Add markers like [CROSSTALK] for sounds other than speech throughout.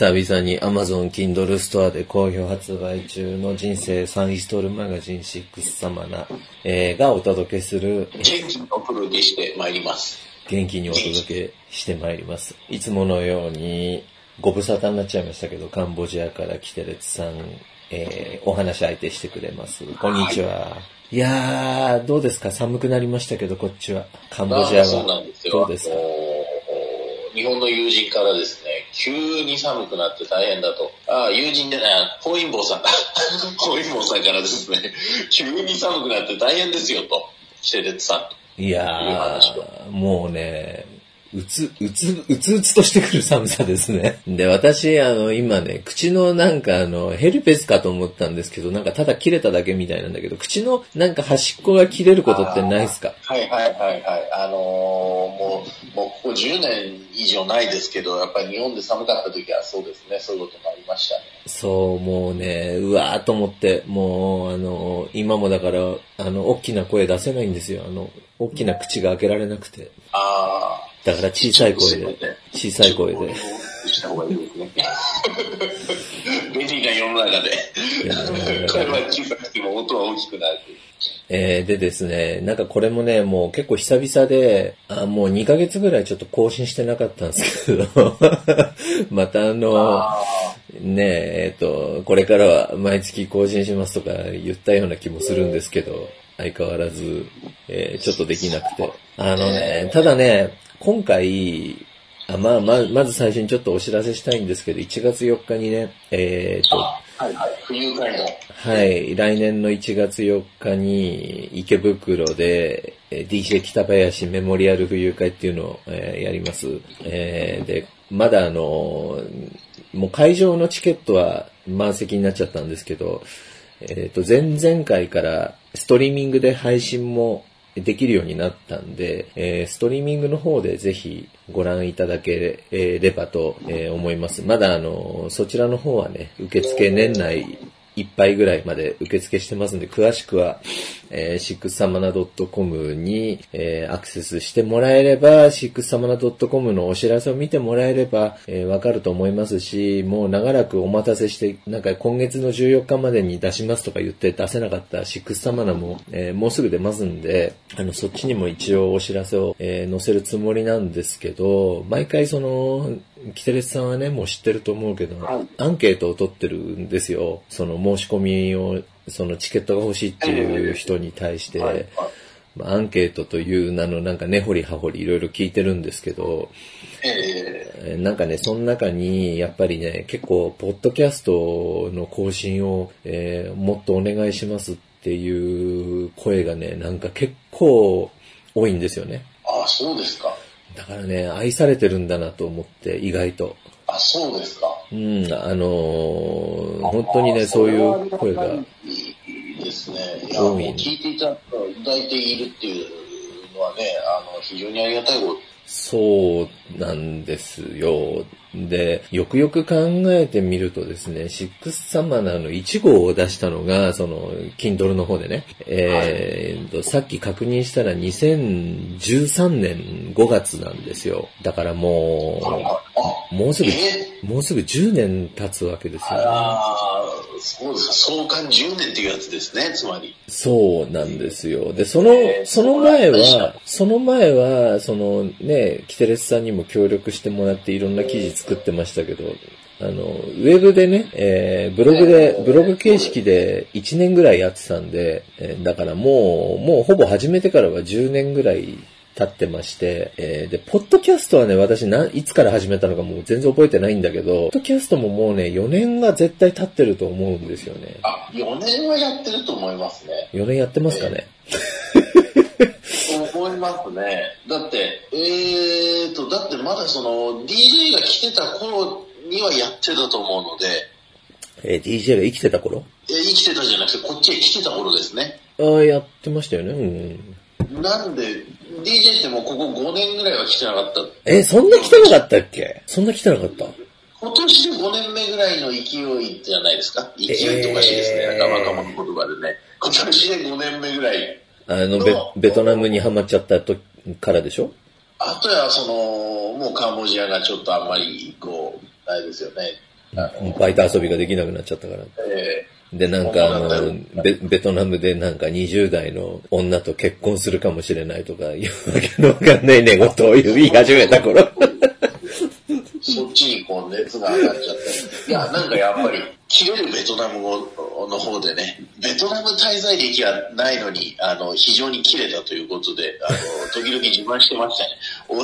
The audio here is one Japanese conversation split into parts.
久々に Amazon Kindle ストアで好評発売中の人生サンイストールマガジン6様な、えー、がお届けする元気にお届けしてまいります。元気にお届けしてまいります。いつものようにご無沙汰になっちゃいましたけど、カンボジアから来てるつさん、えー、お話相手してくれます。こんにちは。い、やー、どうですか？寒くなりましたけど、こっちは。カンボジアは。そうなんですよ。どうですか？日本の友人からですね、急に寒くなって大変だと。ああ、友人でね、本因坊さん。[LAUGHS] 本因坊さんからですね、急に寒くなって大変ですよと。キテレツさんと。いやー、もうね、うつ、うつ、うつうつとしてくる寒さですね。[LAUGHS] で、私、あの、今ね、口のなんかあの、ヘルペスかと思ったんですけど、なんかただ切れただけみたいなんだけど、口のなんか端っこが切れることってないですか？はいはいはいはい。あのーもう、もうここ10年以上ないですけど、やっぱり日本で寒かった時はそうですね、そういうこともありましたね。そう、もうね、うわーと思って、もう、あの、今もだから、あの、大きな声出せないんですよ。あの、大きな口が開けられなくて。ああ。だから小さい声で、小さい声で。した方がいいですね。便利な世の中で。声は小さくても音は大きくなる。えー、でですね、なんかこれもね、もう結構久々で、あもう2ヶ月ぐらいちょっと更新してなかったんですけど、[LAUGHS] またあの、あねえ、えっ、と、これからは毎月更新しますとか言ったような気もするんですけど、相変わらず、えーちょっとできなくて。あのね、ただね、今回、あまあ、ま、まず最初にちょっとお知らせしたいんですけど、1月4日にね、えっ、と、あ、はいはい。冬会の。はい、来年の1月4日に池袋でえー DJ 北林メモリアル冬会っていうのを、えーやります。えーで、まだあのーもう会場のチケットは満席になっちゃったんですけど、えっ、と、前々回からストリーミングで配信もできるようになったんで、えーストリーミングの方でぜひご覧いただければと、え思います。まだあの、そちらの方はね、受付年内いっぱいぐらいまで受付してますんで、詳しくは、えー、シックスサマナ .com に、えーアクセスしてもらえれば、シックスサマナ .com のお知らせを見てもらえれば、えーわかると思いますし、もう長らくお待たせして、なんか今月の14日までに出しますとか言って出せなかったシックスサマナも、えーもうすぐ出ますんで、あの、そっちにも一応お知らせを、えー載せるつもりなんですけど、毎回その、キテレツさんはね、もう知ってると思うけど、はいアンケートを取ってるんですよ。その申し込みを、そのチケットが欲しいっていう人に対して、はいはいまあアンケートという名のなんか根掘り葉掘りいろいろ聞いてるんですけど、ええーなんかね、その中に、やっぱりね、結構、ポッドキャストの更新を、えーもっとお願いしますっていう声がね、なんか結構多いんですよね。ー、あ、そうですか。だだからね、愛されてるんだなと思って、意外と。あ、そうですか。うん、あのー本当にね、そういう声が、いいですね。いや、聞いていただいているっていうのはね、あの、非常にありがたいこと。そうなんですよ。で、よくよく考えてみるとですね、シックスサマナーの1号を出したのが、その、Kindle の方でね、えーと、さっき確認したら2013年5月なんですよ。だからもあ、う、もうすぐ、えもうすぐ10年経つわけですよね。ああ、そうですか。創刊10年っていうやつですね、つまり。そうなんですよ。で、そのえ、ーその前は、その前は、そのね、キテレスさんにも協力してもらっていろんな記事作ってましたけど、あの、ウェブでね、えーブログで、ブログ形式で1年ぐらいやってたんで、えーだからもう、もうほぼ始めてからは10年ぐらい経ってまして、えーで、ポッドキャストはね、私な、いつから始めたのかもう全然覚えてないんだけど、ポッドキャストももうね、4年が絶対経ってると思うんですよね。あ、4年はやってると思いますね。4年やってますかね？思いますね。だって、えーと、だってまだその、DJ が来てた頃にはやってたと思うので、えー DJ が生きてた頃？え生きてたじゃなくて、こっちへ来てた頃ですね。ああ、やってましたよね。うん。なんで、DJ ってもうここ5年ぐらいは来てなかった。え、そんな来てなかったっけ？そんな来てなかった？今年で5年目ぐらいの勢いじゃないですか？勢いとおかしいですね。えー若者の言葉でね。今年で5年目ぐらい。あの、ベベトナムにハマっちゃったとからでしょ？あとはその、もうカンボジアがちょっとあんまり、こう、あれですよね。バイト遊びができなくなっちゃったから。えで、なんかあの、ベベトナムでなんか20代の女と結婚するかもしれないとか、いうわけのわかんない寝言を言い始めた頃。ーそっちにこう熱が上がっちゃって。いや、なんかやっぱり、切れるベトナム語の方でね、ベトナム滞在歴はないのに、あの、非常に切れたということで、あの、時々自慢してましたね。俺、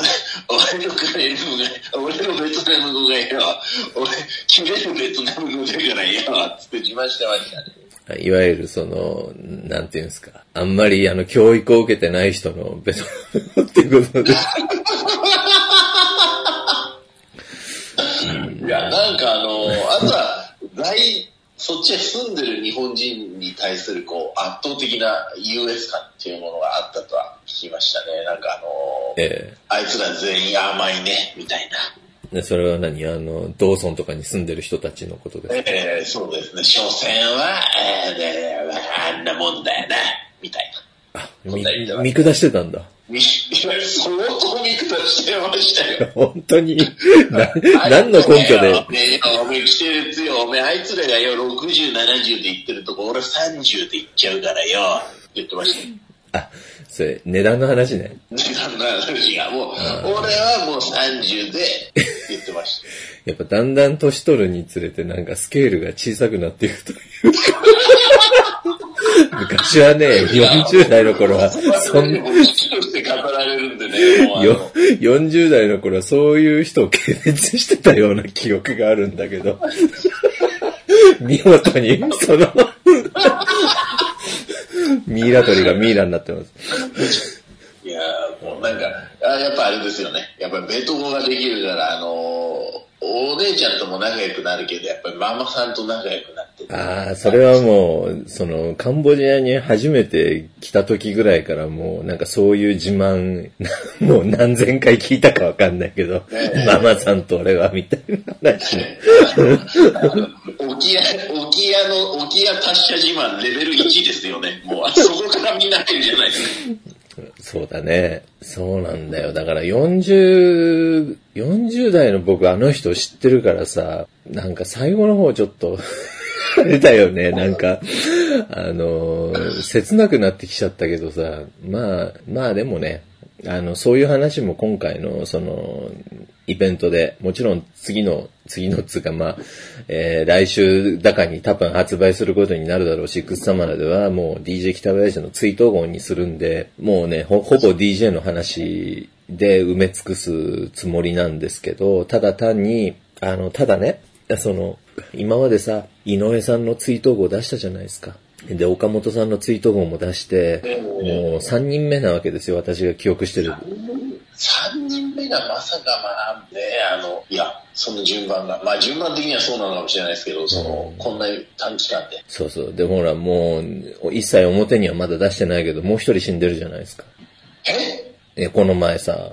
俺のカレームが、俺のベトナム語がよ、俺、切れるベトナム語だからよ、つって自慢してましたね。いわゆるその、なんていうんですか。あんまりあの、教育を受けてない人のベトナム語っていうことで。[LAUGHS] いや、なんかあの、あとは、来、そっちへ住んでる日本人に対するこう、圧倒的な優越感っていうものがあったとは聞きましたね。なんかあの、えあいつら全員甘いね、みたいな。それは何？あの、ドーソンとかに住んでる人たちのことですか？ええそうですね。所詮は、えーであんなもんだよな、みたいな。あ、見下してたんだ。み、相当見下してましたよ。[LAUGHS] 本当に、な、何の根拠で、ねえおめえ来てるっつよ。おめえあいつらがよ、60、70で言ってるとこ、俺30で言っちゃうからよ。言ってました。あ、それ、値段の話ね。値段の話がもう、俺はもう30で言ってました。[LAUGHS] やっぱだんだん年取るにつれてなんかスケールが小さくなっていくというか。[LAUGHS] 昔はね、40代の頃は、そん、もう父として語られるんでね、もうあのよ、40代の頃はそういう人を軽蔑してたような記憶があるんだけど、[LAUGHS] 見事に、その、ミイラ取りがミイラになってます。いやーもうなんか、あやっぱあれですよね。やっぱりベト語ができるから、あのーお姉ちゃんとも仲良くなるけど、やっぱりママさんと仲良くなっててああ、それはもう、その、カンボジアに初めて来た時ぐらいからもう、なんかそういう自慢、もう何千回聞いたかわかんないけど、ママさんと俺はみたいな話ね。沖屋、沖屋の、沖屋達者自慢レベル1ですよね。もう、あそこからみんな入るじゃないですか。そうだね。そうなんだよ。だから40、40代の僕あの人知ってるからさ、なんか最後の方ちょっと、あれだよね。なんか、あの、切なくなってきちゃったけどさ、まあ、まあでもね、あの、そういう話も今回の、その、イベントで、もちろん次の、次のっつうか、まあ、えー来週だかに多分発売することになるだろうし、クッサマラではもう DJ 北林の追悼号にするんで、もうね、ほほぼ DJ の話で埋め尽くすつもりなんですけど、ただ単に、あの、ただね、その、今までさ、井上さんの追悼号出したじゃないですか。で、岡本さんの追悼号も出して、もう3人目なわけですよ、私が記憶してる。3人目がまさかまあね、あの、いや、その順番が、まあ順番的にはそうなのかもしれないですけど、その、こんな短期間で。そうそう。で、ほら、もう、一切表にはまだ出してないけど、もう一人死んでるじゃないですか。え？え、この前さ、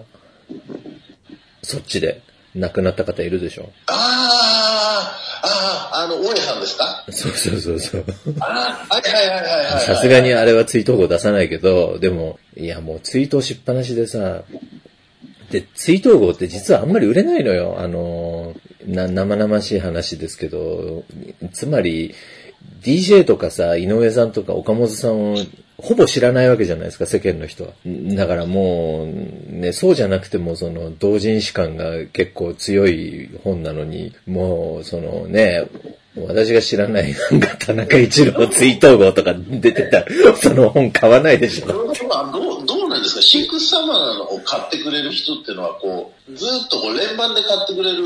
そっちで亡くなった方いるでしょ？ああ、ああ、あの、大家さんですか？そうそうそうそう。ああ、はいはいはいはいはい。さすがにあれは追悼号出さないけど、でも、いやもう追悼しっぱなしでさ、で、追悼号って実はあんまり売れないのよ。あの、な、生々しい話ですけど、つまり、DJ とかさ、井上さんとか岡本さんをほぼ知らないわけじゃないですか、世間の人は。だからもう、ね、そうじゃなくても、その、同人誌感が結構強い本なのに、もう、そのね、私が知らない、なんか田中一郎追悼号とか出てた、その本買わないでしょ。どうどうどうなんですか？シックスサマーのを買ってくれる人っていうのは、こう、ずっとこう連番で買ってくれる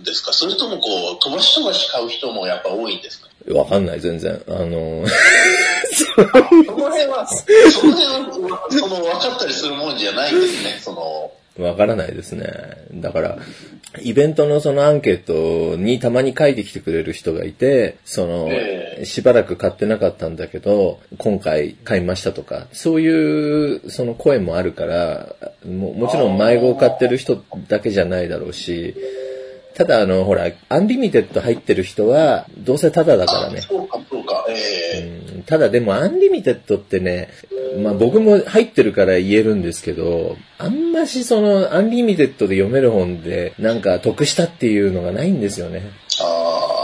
んですか？それともこう、飛ばし飛ばし買う人もやっぱ多いんですか？わかんない、全然。あの、その辺は、その辺は、その分かったりするもんじゃないんですね、その、わからないですね。だから、イベントのそのアンケートにたまに書いてきてくれる人がいて、その、ええしばらく買ってなかったんだけど、今回買いましたとか、そういうその声もあるから、ももちろん毎号 を買ってる人だけじゃないだろうし、ただあの、ほら、 Unlimited 入ってる人は、どうせタダだからね。そうか、そうか、ええうんただでも Unlimited ってね、まあ僕も入ってるから言えるんですけど、あんましその Unlimited で読める本でなんか得したっていうのがないんですよね。あ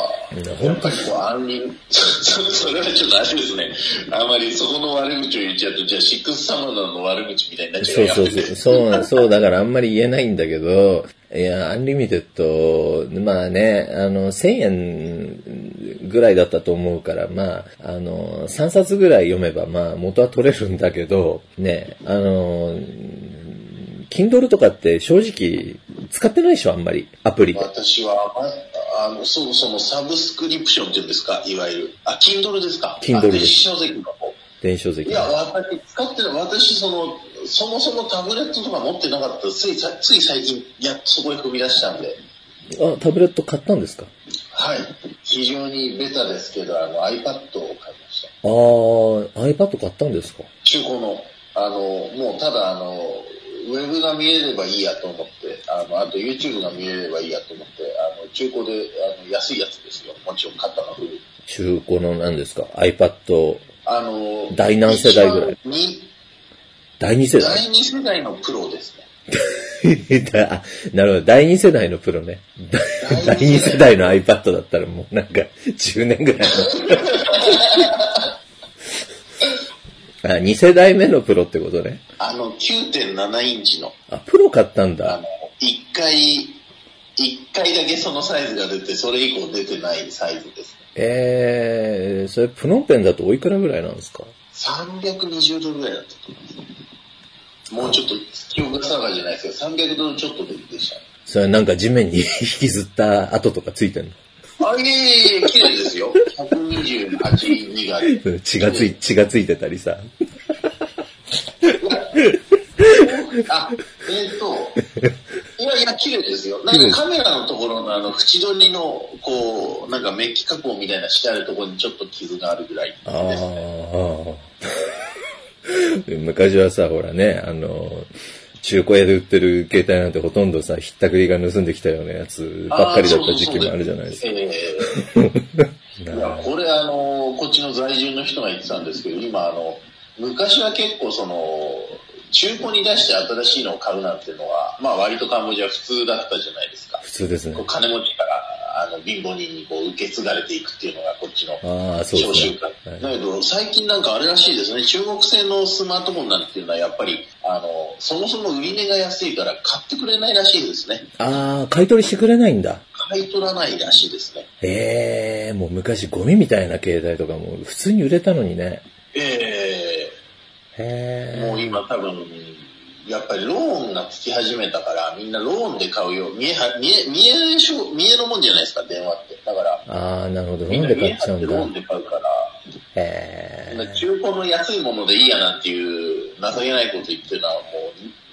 本当こうアンリン、[LAUGHS] そそれはちょっとあれですね。あまりそこの悪口を言っちゃうと、じゃあシックスサマナの悪口みたいになっちゃそうそうそう。そうなん、そう、だからあんまり言えないんだけど、いや、 Unlimited、まあね、あの、1000円ぐらいだったと思うから、まあ、あの、3冊ぐらい読めば、まあ、元は取れるんだけど、ね、あの、Kindle とかって正直使ってないでしょ、あんまり。アプリで。私は、ああの、そもそもサブスクリプションっていうんですか、いわゆる。あ、Kindle ですか？Kindle あ電子書籍の方。電子書籍い。や、私、使ってない。私、その、そもそもタブレットとか持ってなかった。ついさ、つい最近、やっとそこへ踏み出したんで。あ、タブレット買ったんですか？はい。非常にベタですけど、あの、iPad を買いました。あー、iPad 買ったんですか？中古の、あの、もうただ、あの、ウェブが見えればいいやと思って、あの、あと YouTube が見えればいいやと思って、あの、中古で、あの、安いやつですよ。もちろん買ったのは古い。中古の何ですか ?iPad あの、第何世代ぐらい？第2世代？第2世代のプロですね。[LAUGHS] あなるほど。第2世代のプロね。第第2二世世代の iPad だったらもうなんか10年ぐらいの。[LAUGHS] あ、2世代目のプロってことね。あの、9.7インチの、あ、プロ買ったんあだの。、一回、一回だけそのサイズが出て、それ以降出てないサイズですね。えー、それプノンペンだとおいくらぐらいなんですか？320ドルぐらいだったと思います。もうちょっと記憶が定かじゃないですけど、300ドルちょっとでしたね。それなんか地面に引きずった跡とかついてんの？あ、いえいえいえ、綺麗ですよ。128、2が。うん血がつい、血がついてたりさ。あ、えっ、と、いやいや、綺麗ですよ。なんかカメラのところのあの、縁取りの、こう、なんかメッキ加工みたいなしてあるところにちょっと傷があるぐらいですあね。あ。[LAUGHS] 昔はさ、ほらね、あの、中古屋で売ってる携帯なんてほとんどさ、ひったくりが盗んできたようなやつばっかりだった時期もあるじゃないですか。ええ [LAUGHS] いや、これあの、こっちの在住の人が言ってたんですけど、今あの、昔は結構その、中古に出して新しいのを買うなんていうのは、まあ割とカンボジア普通だったじゃないですか。普通ですね。金持ちから、あの、貧乏人にこう受け継がれていくっていうのがちのああ、そうですね。はいだけど、最近なんかあれらしいですね。中国製のスマートフォンなんていうのはやっぱり、あの、そもそも売り値が安いから買ってくれないらしいですね。ああ、買い取りしてくれないんだ。買い取らないらしいですね。ええもう昔ゴミみたいな携帯とかも普通に売れたのにね。えへえ。えもう今多分、やっぱりローンがつき始めたから、みんなローンで買うよ。見えは、見え、見えしょ、見えのもんじゃないですか、電話って。だから、ああ、なるほど。みんな飲んで買っちゃうんだ。ローンで買うから、へえ。中古の安いものでいいやなんていう情けないこと言ってるのはも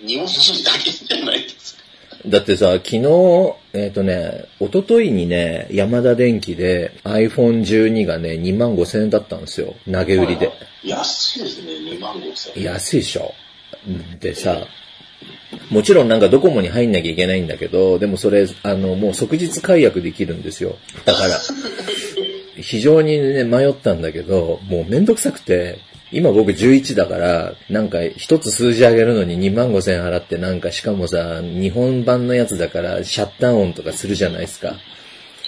う、日本人だけじゃないですか。だってさ、昨日、えっ、とね、一昨日にね、ヤマダ電機で iPhone12 がね、2万5千円だったんですよ。投げ売りで。安いですね、2万5千円。安いでしょ。でさ、もちろんなんかドコモに入んなきゃいけないんだけど、でもそれ、あの、もう即日解約できるんですよ。だから、[LAUGHS] 非常にね、迷ったんだけど、もうめんどくさくて、今僕11だから、なんか一つ数字上げるのに2万5千円払って、なんかしかもさ、日本版のやつだからシャッター音とかするじゃないですか。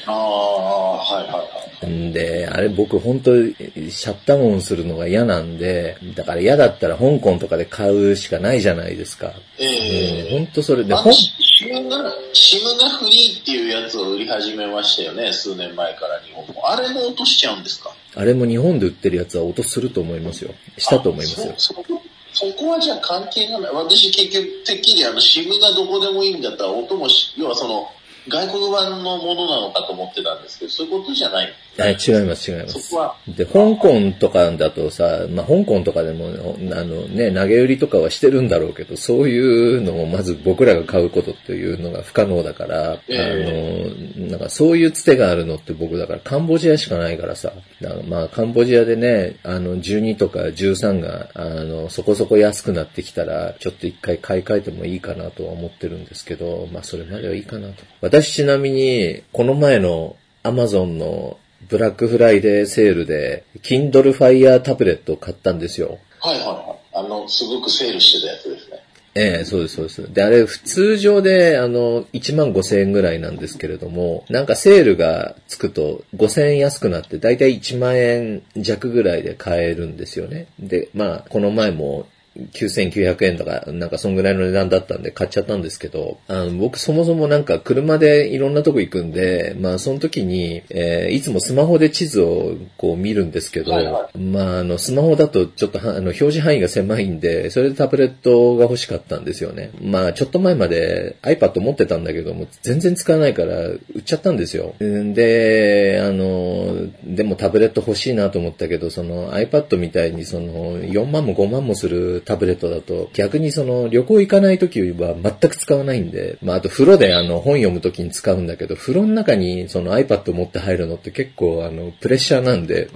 ああ、はいはいはい。んで、あれ僕本当シャッター音するのが嫌なんで、だから嫌だったら香港とかで買うしかないじゃないですか。ええ本当それで、あほんシムが、シムがフリーっていうやつを売り始めましたよね、数年前から日本も。あれも落としちゃうんですか？あれも日本で売ってるやつは音すると思いますよ。したと思いますよあ。そそこそこはじゃあ関係がない。私結局、てっきりあの、シムがどこでもいいんだったら音もし、要はその、外国版のものなのかと思ってたんですけど、そういうことじゃない。あ違います、違いますそこ。は、で、香港とかだとさ、まあ、香港とかでも、あのね、投げ売りとかはしてるんだろうけど、そういうのをまず僕らが買うことっていうのが不可能だから、えあの、なんかそういうつてがあるのって僕だからカンボジアしかないからさ、だからまあカンボジアでね、あの12とか13が、あの、そこそこ安くなってきたら、ちょっと一回買い替えてもいいかなとは思ってるんですけど、まあそれまではいいかなと。私ちなみに、この前のアマゾンのブラックフライデーセールで、Kindle Fire タブレットを買ったんですよ。はいはいはい。あの、すごくセールしてたやつですね。ええそうです、そうです。で、あれ、普通上で、あの、1万5千円ぐらいなんですけれども、なんかセールがつくと5千円安くなって、だいたい1万円弱ぐらいで買えるんですよね。で、まあ、この前も、9900円とか、なんかそんぐらいの値段だったんで買っちゃったんですけど、あの、僕そもそもなんか車でいろんなとこ行くんで、まあその時に、えーいつもスマホで地図をこう見るんですけど、はいはまああの、スマホだとちょっとはあの、表示範囲が狭いんで、それでタブレットが欲しかったんですよね。まあちょっと前まで iPad 持ってたんだけども、全然使わないから売っちゃったんですよ。で、あの、でもタブレット欲しいなと思ったけど、その iPad みたいにその4万も5万もするタブレットだと、逆にその旅行行かない時は全く使わないんで、まああと風呂であの本読む時に使うんだけど、風呂の中にその iPad 持って入るのって結構あのプレッシャーなんで、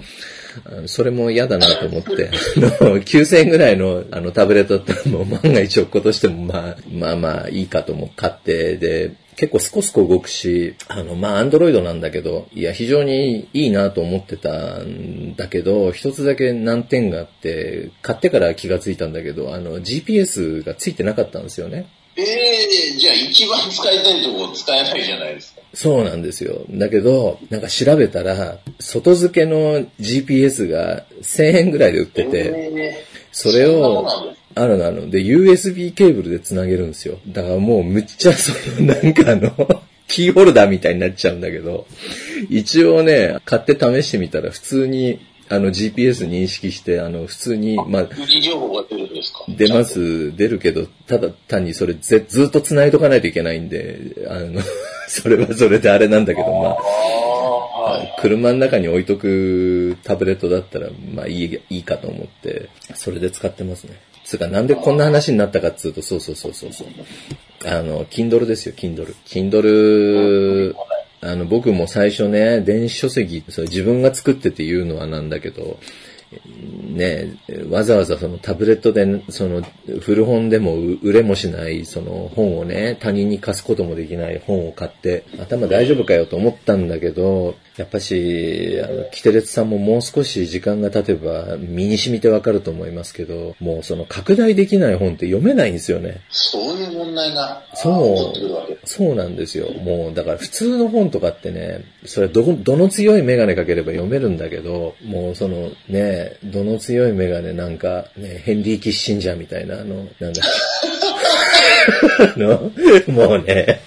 それも嫌だなと思って、あの、9000円ぐらいのあのタブレットったらもう万が一落っことしてもまあ、まあまあいいかと思う買って、で、結構スコスコ動くし、あの、まあ、アンドロイドなんだけど、いや、非常にいいなと思ってたんだけど、一つだけ難点があって、買ってから気がついたんだけど、あの、GPS がついてなかったんですよね。ええじゃあ一番使いたいとこ使えないじゃないですか。そうなんですよ。だけど、なんか調べたら、外付けの GPS が1000円ぐらいで売ってて、えそれをあるのあるの。で、USB ケーブルで繋げるんですよ。だからもうむっちゃそのなんかあの、[LAUGHS] キーホルダーみたいになっちゃうんだけど、一応ね、買って試してみたら普通に、あの GPS 認識して、あの普通に、まあ、位置情報が出るんですか？出ま。す、出るけど、ただ単にそれぜずっと繋いとかないといけないんで、あの、[LAUGHS] それはそれであれなんだけど、まあ、はい。車の中に置いとくタブレットだったら、まあいい、いいかと思って、それで使ってますね。つうか、なんでこんな話になったかっつうと、そうそうそうそうそう。あの、Kindle ですよ、Kindle。Kindle、あの、僕も最初ね、電子書籍、それ自分が作ってて言うのはなんだけど、ね、わざわざそのタブレットで、その古本でも売れもしない、その本をね、他人に貸すこともできない本を買って、頭大丈夫かよと思ったんだけど、やっぱし、あの、キテレツさんももう少し時間が経てば身に染みてわかると思いますけど、もうその拡大できない本って読めないんですよね。そういう問題がそう。そうなんですよ。もう、だから普通の本とかってね、それはど、どの強いメガネかければ読めるんだけど、もうそのね、どの強いメガネなんか、ね、ヘンリー・キッシンジャーみたいな、あの、なんだ、[LAUGHS] あの、もうね、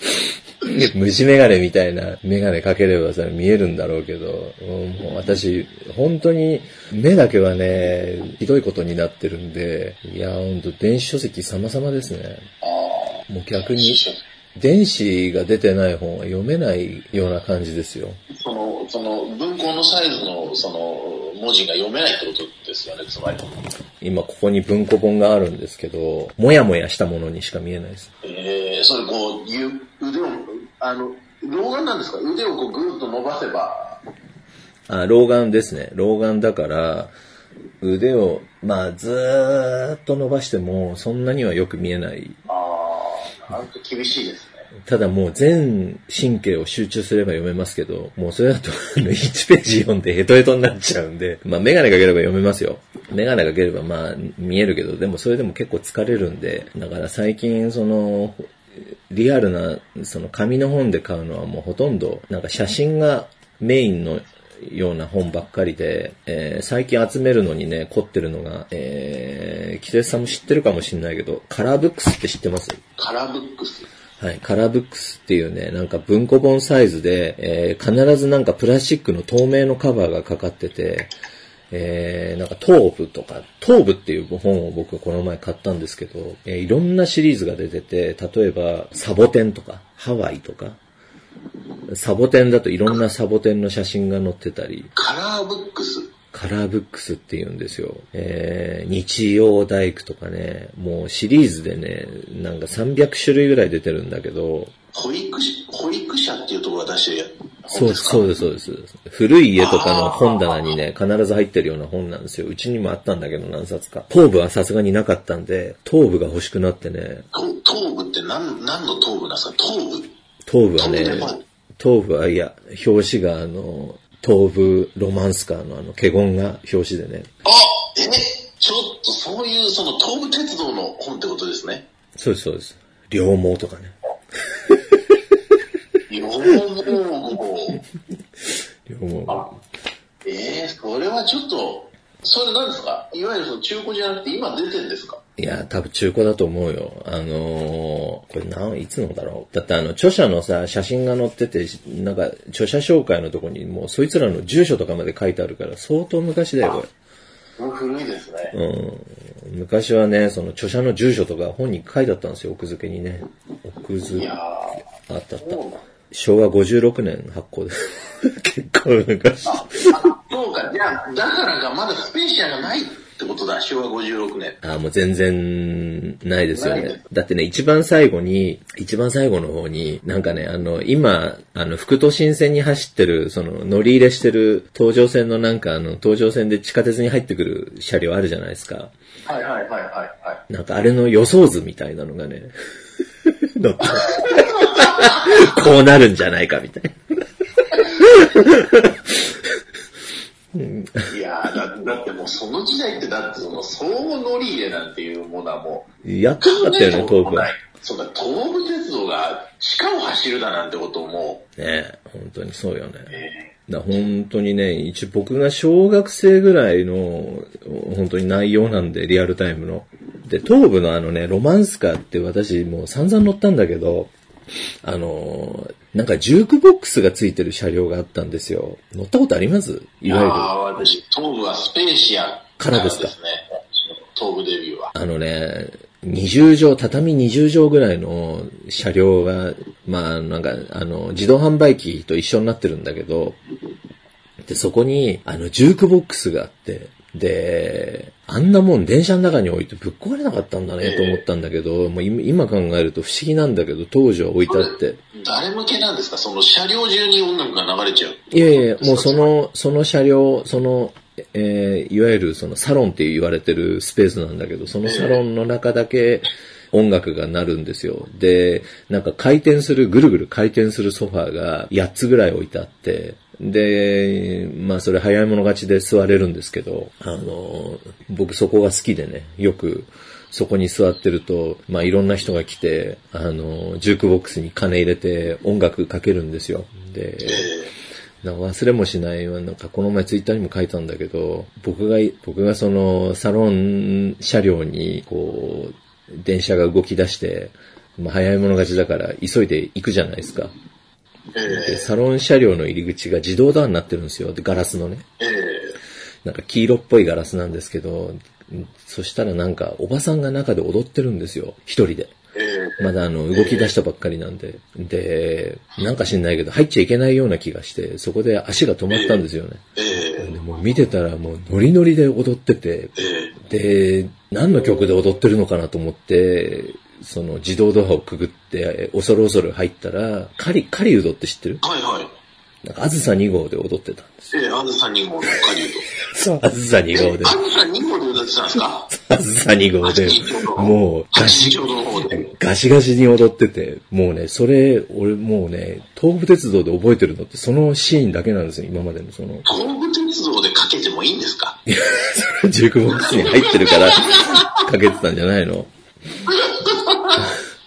虫メガネみたいなメガネかければそれ見えるんだろうけど、うんもう私、本当に目だけはね、ひどいことになってるんで、いや、本当電子書籍様々ですね。あもう逆あ。に、電子が出てない本は読めないような感じですよ。その、その、文庫のサイズの、その、文字が読めないってことですよね、つまり。今ここに文庫本があるんですけど、もやもやしたものにしか見えないです。ええそれこう、ゆ腕を、あの、老眼なんですか？腕をこうぐーっと伸ばせば、あ、老眼ですね。老眼だから、腕を、まあ、ずーっと伸ばしても、そんなにはよく見えない。ああ、なんか厳しいですね。ただもう全神経を集中すれば読めますけど、もうそれだと1ページ読んでヘトヘトになっちゃうんで、まあメガネかければ読めますよ。メガネかければまあ見えるけど、でもそれでも結構疲れるんで、だから最近その、リアルなその紙の本で買うのはもうほとんどなんか写真がメインのような本ばっかりで、えー最近集めるのにね、凝ってるのが、えー、キテさんも知ってるかもしれないけど、カラーブックスって知ってます？カラーブックス。はい、カラーブックスっていうね、なんか文庫本サイズで、えー必ずなんかプラスチックの透明のカバーがかかってて、えーなんか東部とか、東部っていう本を僕はこの前買ったんですけど、えーいろんなシリーズが出てて、例えばサボテンとか、ハワイとか、サボテンだといろんなサボテンの写真が載ってたり、カラーブックス。カラーブックスって言うんですよ。えー、日曜大工とかね、もうシリーズでね、なんか300種類ぐらい出てるんだけど、保育士、保育者っていうところが出してるそうです、そうです、そうです。古い家とかの本棚にね、必ず入ってるような本なんですよ。うちにもあったんだけど何冊か。頭部はさすがになかったんで、頭部が欲しくなってね、こ頭部って何、何の頭部なんですか？頭部？頭部はね頭部は、いや、表紙があの、頭部ロマンスカーのあの、華厳が表紙でね。あえちょっとそういうその東武鉄道の本ってことですね。そうです、そうです。両毛とかね。両方 [LAUGHS] 両毛。あ、ええそれはちょっと、それ何ですか？いわゆるその中古じゃなくて今出てんですか？いや、多分中古だと思うよ。あのーこれなん、いつのだろう。だってあの、著者のさ、写真が載ってて、なんか、著者紹介のとこにもうそいつらの住所とかまで書いてあるから、相当昔だよ、これ。古いですね。うん。昔はね、その著者の住所とか本に書いてあったんですよ、奥付けにね。奥付け、あったあった昭和56年発行で。[LAUGHS] 結構昔。あ、そうか。じゃあ、だからか、まだスペーシアがないってことだ、昭和56年。あもう全然ないですよ。ねだってね、一番最後に、一番最後の方に、なんかね、あの、今、あの、副都心線に走ってる、その、乗り入れしてる東上線のなんか、あの、東上線で地下鉄に入ってくる車両あるじゃないですか。はいはいはいはいはい。なんかあれの予想図みたいなのがね、[LAUGHS] 載ってこうなるんじゃないかみたいな。いやーだ、だってもうその時代ってだってその相互乗り入れなんていうものはもう、やってなかったよね、東部は。そうだ、東武鉄道が地下を走るだなんてことをもね本当にそうよね。う、えだ本当にね、一応僕が小学生ぐらいの、本当に内容なんで、リアルタイムの。で、東部のあのね、ロマンスカーって私もう散々乗ったんだけど、あの、なんかジュークボックスがついてる車両があったんですよ。乗ったことあります？いいわゆる。ああ、私、東武はスペーシアからですか？ね。東武デビューは。あのね、20畳、畳20畳ぐらいの車両が、まあ、なんか、あの、自動販売機と一緒になってるんだけど、で、そこに、あの、ジュークボックスがあって、で、あんなもん電車の中に置いてぶっ壊れなかったんだねと思ったんだけど、もう今今考えると不思議なんだけど、当時は置いてあって。誰向けなんですか？その車両中に音楽が流れちゃう。いやいや、もうその、その車両、その、えーいわゆるそのサロンって言われてるスペースなんだけど、そのサロンの中だけ音楽が鳴るんですよ。で、なんか回転する、ぐるぐる回転するソファーが8つぐらい置いてあって、で、まあそれ早い者勝ちで座れるんですけど、あの、僕そこが好きでね、よくそこに座ってると、まあいろんな人が来て、あの、ジュークボックスに金入れて音楽かけるんですよ。で、なんか忘れもしない、なんかこの前ツイッターにも書いたんだけど、僕が、僕がそのサロン車両にこう、電車が動き出して、まあ、早い者勝ちだから急いで行くじゃないですか。えで、サロン車両の入り口が自動ドアになってるんですよ。で、ガラスのね。ええなんか黄色っぽいガラスなんですけど、そしたらなんかおばさんが中で踊ってるんですよ。一人で。ええまだあの、動き出したばっかりなんで。で、なんか知んないけど、入っちゃいけないような気がして、そこで足が止まったんですよね。ええでもう見てたらもうノリノリで踊ってて、ええで、何の曲で踊ってるのかなと思って、その自動ドアをくぐって、恐る恐る入ったら、カリ、カリウドって知ってる？はいはい。なんか、あずさ2号で踊ってたんです。ええあずさ2号の狩人。[LAUGHS] そう。あずさ2号で。あずさ2号で歌ってたんですか？[LAUGHS] あずさ2号で、もうガシ。ガシガシに踊ってて、もうね、それ、俺もうね、東武鉄道で覚えてるのってそのシーンだけなんですよ、今までのその。東武鉄道でかけてもいいんですか？ジュークボックスに入ってるから、かけてたんじゃないの？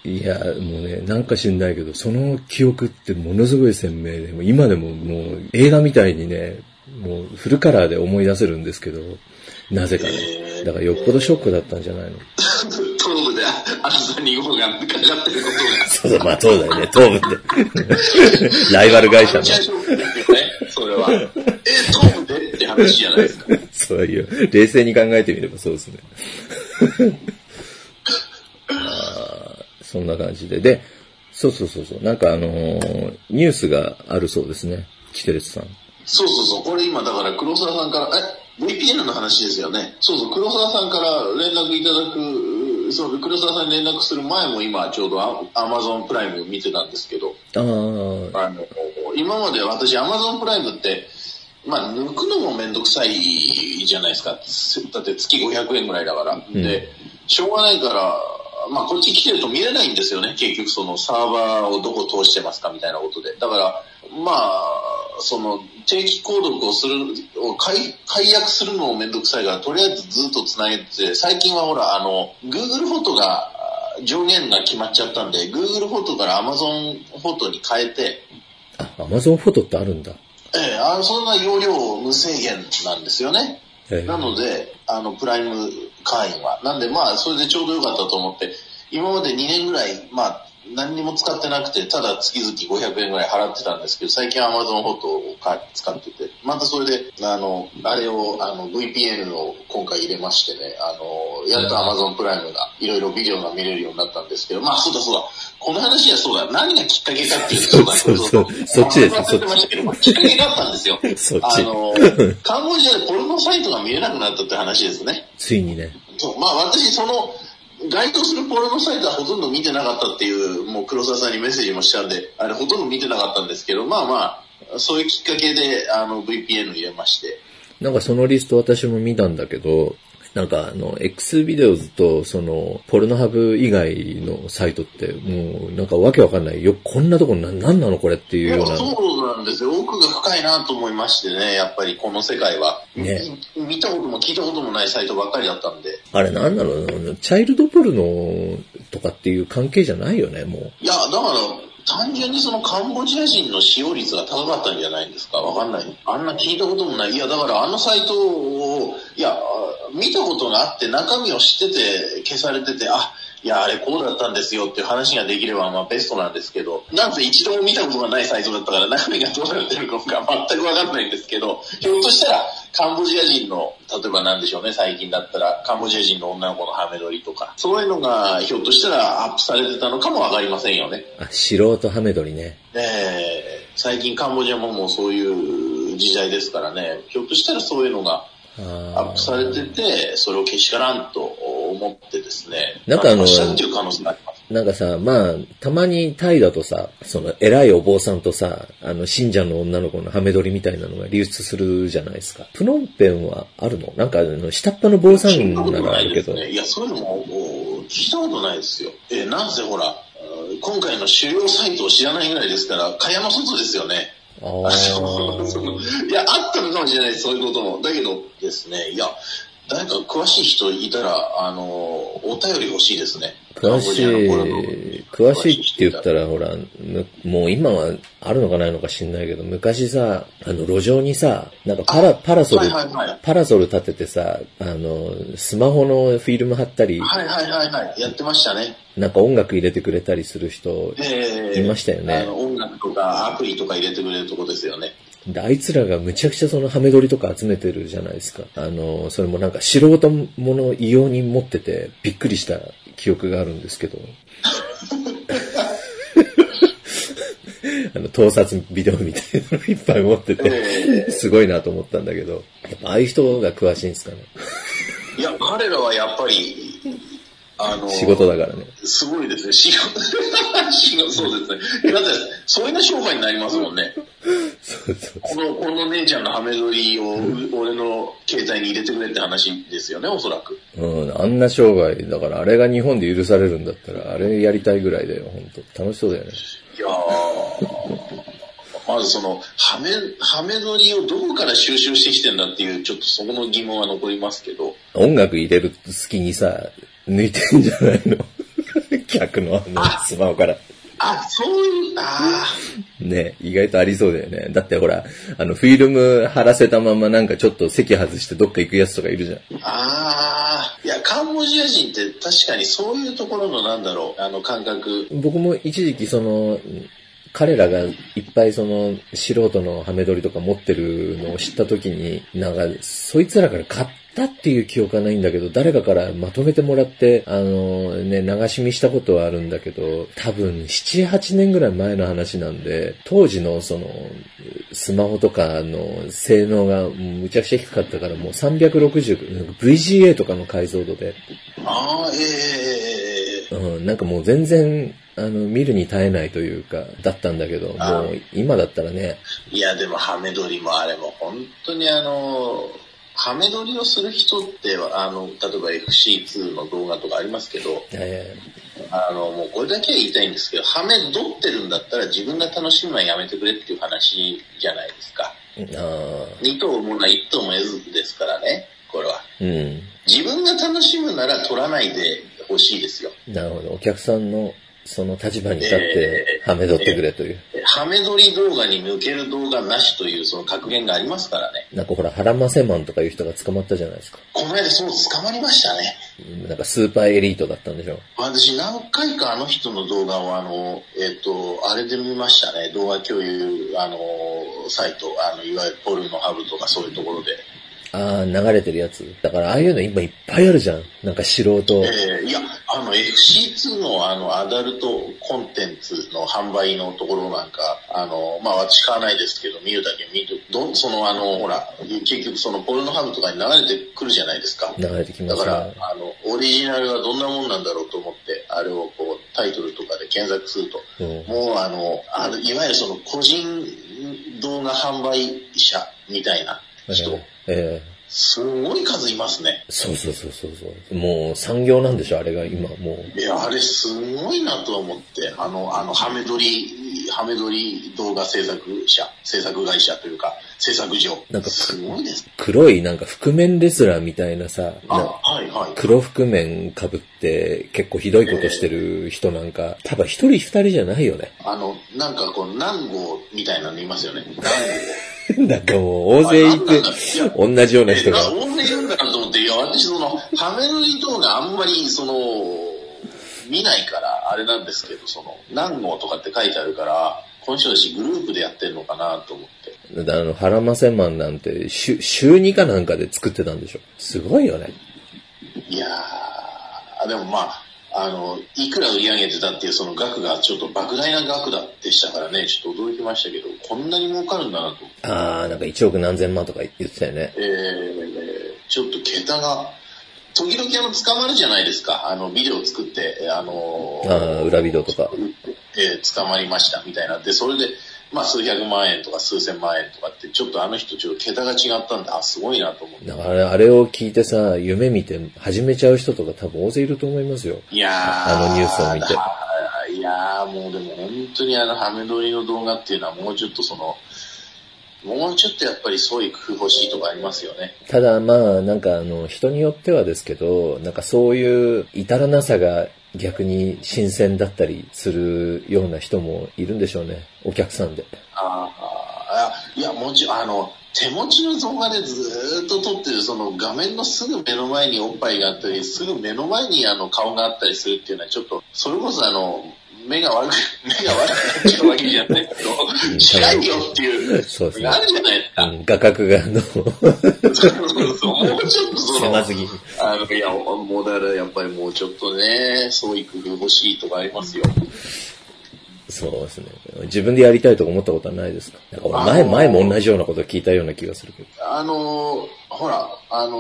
いや、もうね、なんか知んないけど、その記憶ってものすごい鮮明で、今でももう映画みたいにね、もうフルカラーで思い出せるんですけど、なぜかね。だからよっぽどショックだったんじゃないの？東武であずさ2号がかかってることが。そうだ、まあそうだよね、東武って。[LAUGHS] ライバル会社の。それは。え、東武でって話じゃないですか。そういう、冷静に考えてみればそうですね。[LAUGHS] そんな感じで。で、そうそうそうそう。なんかあのーニュースがあるそうですね。キテレツさん。そうそうそう、これ今だから黒沢さんから、え、VPN の話ですよね。そうそう、黒沢さんから連絡いただく、そう、黒沢さんに連絡する前も今ちょうどアアマゾンプライム見てたんですけど、ああ、あの、今まで私アマゾンプライムって、まあ、抜くのもめんどくさいじゃないですか。だって月500円ぐらいだから。で、しょうがないから、まあ、こっち来てると見れないんですよね。結局そのサーバーをどこ通してますかみたいなことで。だから、まあ、その定期購読をする、を解解約するのもめんどくさいから、とりあえずずっと繋げて、最近はほら、あの、Google フォトが上限が決まっちゃったんで、Google フォトから Amazon フォトに変えて、あ、Amazon フォトってあるんだ。ええあの、そんな容量無制限なんですよね。ええなので、あの、プライム会員は。なんで、まあ、それでちょうどよかったと思って、今まで2年ぐらい、まあ、何にも使ってなくて、ただ月々500円ぐらい払ってたんですけど、最近 Amazon フォトをか使ってて、またそれで、あの、あれを、あの、VPN を今回入れましてね、あの、やっと Amazon プライムが、いろいろビデオが見れるようになったんですけど、まあ、そうだそうだ。この話はそうだ。何がきっかけかっていうと、そうだそうそうそっちです忘れてましたけどきっかけがあったんですよ。そっちあの、カンボジアでポルノサイトが見れなくなったって話ですね。ついにね。そう、まあ私、その、該当するポルノサイトはほとんど見てなかったっていう、もう黒沢さんにメッセージもしたんで、あれほとんど見てなかったんですけど、まあまあ、そういうきっかけで、あの、VPN 入れまして。なんかそのリスト私も見たんだけど、なんかあの、X ビデオズとその、ポルノハブ以外のサイトって、もうなんかわけわかんない。よ、こんなとこな、なんなのこれっていうような。そうなんですよ。奥が深いなと思いましてね、やっぱりこの世界は。ねみ見たことも聞いたこともないサイトばっかりだったんで。あれなんだろうな、チャイルドポルノとかっていう関係じゃないよね、もう。いや、だから、単純にそのカンボジア人の使用率が高かったんじゃないんですか？わかんない。あんな聞いたこともない。いや、だからあのサイトを、いや、見たことがあって中身を知ってて消されてて、あ、いや、あれこうだったんですよっていう話ができればまあベストなんですけど、なんせ一度も見たことがないサイトだったから中身がどうなってるのか全くわかんないんですけど、ひょっとしたらカンボジア人の、例えばなんでしょうね、最近だったらカンボジア人の女の子のハメ撮りとか、そういうのがひょっとしたらアップされてたのかもわかりませんよね。あ、素人ハメ撮りね。えー最近カンボジアももうそういう時代ですからね、ひょっとしたらそういうのがアッあプされてて、それをけしからんと思ってですね、なんかあの。なんかさ、まあ、たまにタイだとさ、その偉いお坊さんとさ、あの、信者の女の子のハメ撮りみたいなのが流出するじゃないですか。プノンペンはあるの？なんかあの、下っ端の坊さんならあるけど。いや、そういうのも聞いたことないですよ。え、なんせほら、今回の主要サイトを知らないぐらいですから、蚊帳の外ですよね。あ [LAUGHS] そのいや、あったのかもしれない、そういうことも。だけどですね、いや、誰か詳しい人いたら、あの、お便り欲しいですね。詳しい、詳しいって言ったら、ほら、むもう今はあるのかないのか知んないけど、昔さ、あの、路上にさ、なんかパラ、パラソル、はいはいはい。パラソル立ててさ、あの、スマホのフィルム貼ったり、はいはいはいはい。やってましたね。なんか音楽入れてくれたりする人、ええいましたよねあの音楽とかアプリとか入れてくれるとこですよね。で、あいつらがむちゃくちゃそのハメ撮りとか集めてるじゃないですか。あの、それもなんか素人もの異様に持っててびっくりした記憶があるんですけど。[LAUGHS] あの、盗撮ビデオみたいなのいっぱい持ってて、すごいなと思ったんだけど、やっぱああいう人が詳しいんですかね。いや、彼らはやっぱり、あの、仕事だからね。すごいですね。仕事、[LAUGHS] 仕事、そうですね。だって、それが商売になりますもんね。そうそう。この、この姉ちゃんのハメ撮りを、俺の携帯に入れてくれって話ですよね、おそらく。うん、あんな商売、だからあれが日本で許されるんだったら、あれやりたいぐらいだよ、本当楽しそうだよね。いやーまずその、ハメ、ハメ撮りをどこから収集してきてんだっていう、ちょっとそこの疑問は残りますけど。音楽入れる隙にさ、抜いてんじゃないの？[LAUGHS] 客のあのスマホから。あ、そういう、あね、意外とありそうだよね。だってほら、あの、フィルム貼らせたままなんかちょっと席外してどっか行くやつとかいるじゃん。あ、ああ、いや、カンボジア人って確かにそういうところのなんだろう、あの感覚。僕も一時期その、彼らがいっぱいその素人のハメ撮りとか持ってるのを知った時に、なんか、そいつらから買ったっていう記憶はないんだけど、誰かからまとめてもらって、あのね、流し見したことはあるんだけど、多分7、8年ぐらい前の話なんで、当時のその、スマホとかの性能がむちゃくちゃ低かったからもう360、なんか VGA とかの解像度で、ああ、ええええええうん、なんかもう全然、あの、見るに耐えないというか、だったんだけど、あもう今だったらね、いや、でもハメ撮りもあれも本当にあの、ハメ撮りをする人って、あの、例えば FC2 の動画とかありますけど、えあの、もうこれだけは言いたいんですけど、ハメ撮ってるんだったら自分が楽しむのはやめてくれっていう話じゃないですか。ー、あ二頭もな一頭も得ずですからね、これは。ーうん。自分が楽しむなら撮らないでほしいですよ。なるほど。お客さんのその立場に立って、はめ取ってくれという。ハメ撮り動画に向ける動画なしというその格言がありますからね。なんかほら、ハラマセマンとかいう人が捕まったじゃないですか。この間そう捕まりましたね。なんかスーパーエリートだったんでしょ。私何回かあの人の動画をあの、えっ、と、あれで見ましたね。動画共有、あの、サイト、あの、いわゆるポルノハブとかそういうところで。ああ、流れてるやつ。だからああいうの今いっぱいあるじゃん。なんか素人。えーいや、あの FC2 のあのアダルトコンテンツの販売のところなんか、あの、まあ私買わないですけど、見るだけ見るど、そのあの、ほら、結局そのポルノハブとかに流れてくるじゃないですか。流れてきますだからね、。あの、オリジナルはどんなもんなんだろうと思って、あれをこう、タイトルとかで検索すると、うんもうあの、あの、いわゆるその個人動画販売者みたいな人、ええすごい数いますね。そうそうそうそうそう。もう産業なんでしょ、あれが今もう。いや、あれすごいなと思って、あの、あの、ハメ撮り、ハメ撮り動画制作者、制作会社というか、制作所。なんかすごいです。黒いなんか覆面レスラーみたいなさ、あ、なはいはい。黒覆面被って結構ひどいことしてる人なんか、多分一人二人じゃないよね。あの、なんかこう、南郷みたいなのいますよね。南郷。[LAUGHS] なんかもう大勢いて、同じような人が。大勢いるんだなと思って、いや、私その、ハメ撮り動画あんまり、その、見ないから、あれなんですけど、その、南郷とかって書いてあるから、この人たちグループでやってるのかなと思って。だあの、ハラマセマンなんて週、週2かなんかで作ってたんでしょ。すごいよね。いやー、でもまあ、あの、いくら売り上げてたっていうその額がちょっと莫大な額だでしたからね、ちょっと驚きましたけど、こんなに儲かるんだなと。あー、なんか1億何千万とか言ってたよね。えー、ちょっと桁が、時々あの、捕まるじゃないですか。あの、ビデオ作って、あのあー、裏ビデオとか。えー捕まりましたみたいな。で、それで、まあ数百万円とか数千万円とかって、ちょっとあの人ちょっと桁が違ったんで、あ、すごいなと思って。だからあれを聞いてさ、夢見て始めちゃう人とか多分大勢いると思いますよ。いやーあのニュースを見ていやーもうでも本当にあのハメ撮りの動画っていうのはもうちょっとその、もうちょっとやっぱり創意工夫欲しいとかありますよね。ただまあ、なんかあの、人によってはですけど、なんかそういう至らなさが逆に新鮮だったりするような人もいるんでしょうね。お客さんで。ああ、いや、もちろん、あの、手持ちの動画でずっと撮ってる、その画面のすぐ目の前におっぱいがあったり、すぐ目の前にあの顔があったりするっていうのは、ちょっと、それこそあの、目が悪く、目が悪くなっちゃうわけじゃないけど、近いよっていう、そうですね。あるじゃないですか。うん、画角があの、そうそうそう。もうちょっとその、狭すぎ。あの、いや、もうだからやっぱりもうちょっとね、創意工夫欲しいとかありますよ。そうですね。自分でやりたいとか思ったことはないですか？なんか俺前、前も同じようなこと聞いたような気がするけど。あのーほら、あの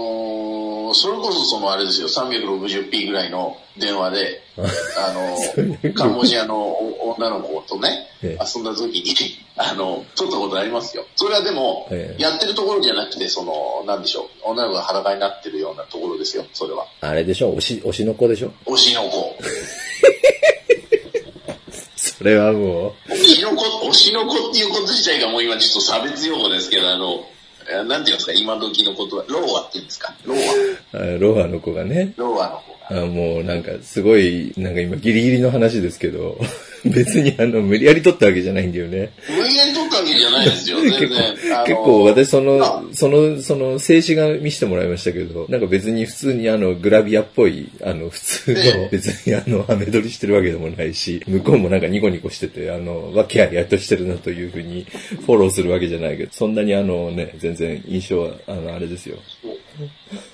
ーそれこそそのあれですよ、360p ぐらいの電話で、[LAUGHS] あのーカンボジアのお女の子とねええ、遊んだ時に、[LAUGHS] あの、撮ったことありますよ。それはでもえ、えやってるところじゃなくて、その、なんでしょう、女の子が裸になってるようなところですよ、それは。あれでしょ？おし、おしの子でしょ？おしの子。[LAUGHS] それはもおしの子、おしの子っていうこと自体がもう今ちょっと差別用語ですけど、あの、えなんていうんですか、今時の言葉、ろうあって言うんですか、ろうあ。ろうあの子がね、ろうあの方が。あもうなんかすごい、なんか今ギリギリの話ですけど、[LAUGHS] 別にあの、無理やり撮ったわけじゃないんだよね。無理やり撮ったわけじゃないですよ、全 [LAUGHS] 結構結構私そあの、その、その静止画見せてもらいましたけど、なんか別に普通にあの、グラビアっぽい、あの、普通えの、別にあの、ハメ撮りしてるわけでもないし、向こうもなんかニコニコしてて、あの、わけありあいとしてるなというふうにフォローするわけじゃないけど、そんなにあのね、全然印象は、あの、あれですよ。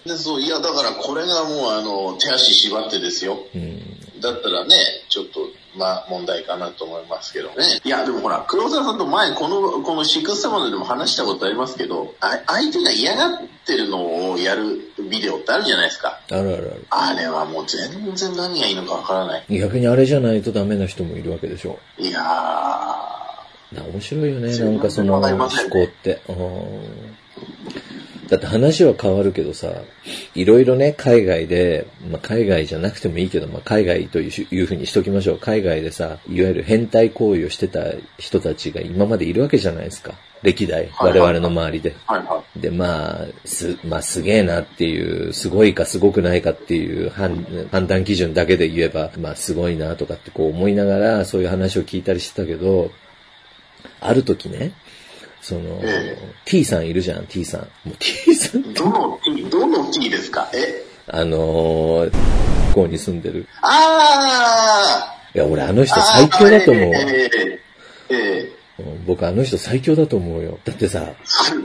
でそう、いや、だからこれがもうあの、手足縛ってですよ。うん。だったらね、ちょっと、まあ、問題かなと思いますけどね。いや、でもほら、黒沢さんと前、この、このシックスサマででも話したことありますけど、あ相手が嫌がってるのをやるビデオってあるじゃないですか。あるあるある。あれはもう全然何がいいのかわからない。逆にあれじゃないとダメな人もいるわけでしょ。いやー、な面白いよね、なんかその思考って。うんだって話は変わるけどさ、いろいろね、海外で、まあ、海外じゃなくてもいいけど、まあ、海外というふうにしときましょう。海外でさ、いわゆる変態行為をしてた人たちが今までいるわけじゃないですか。歴代、我々の周りで。はいはで、まあ、す、まあ、すげえなっていう、すごいかすごくないかっていう判判断基準だけで言えば、まあ、すごいなとかってこう思いながら、そういう話を聞いたりしてたけど、ある時ね、その、え T さんいるじゃん、T さん。もう T さん、い。どの T、どの T ですか？え？あのー、ここに住んでる。あいや、俺あのー人最強だと思うわ。えええ僕あの人最強だと思うよ。だってさ、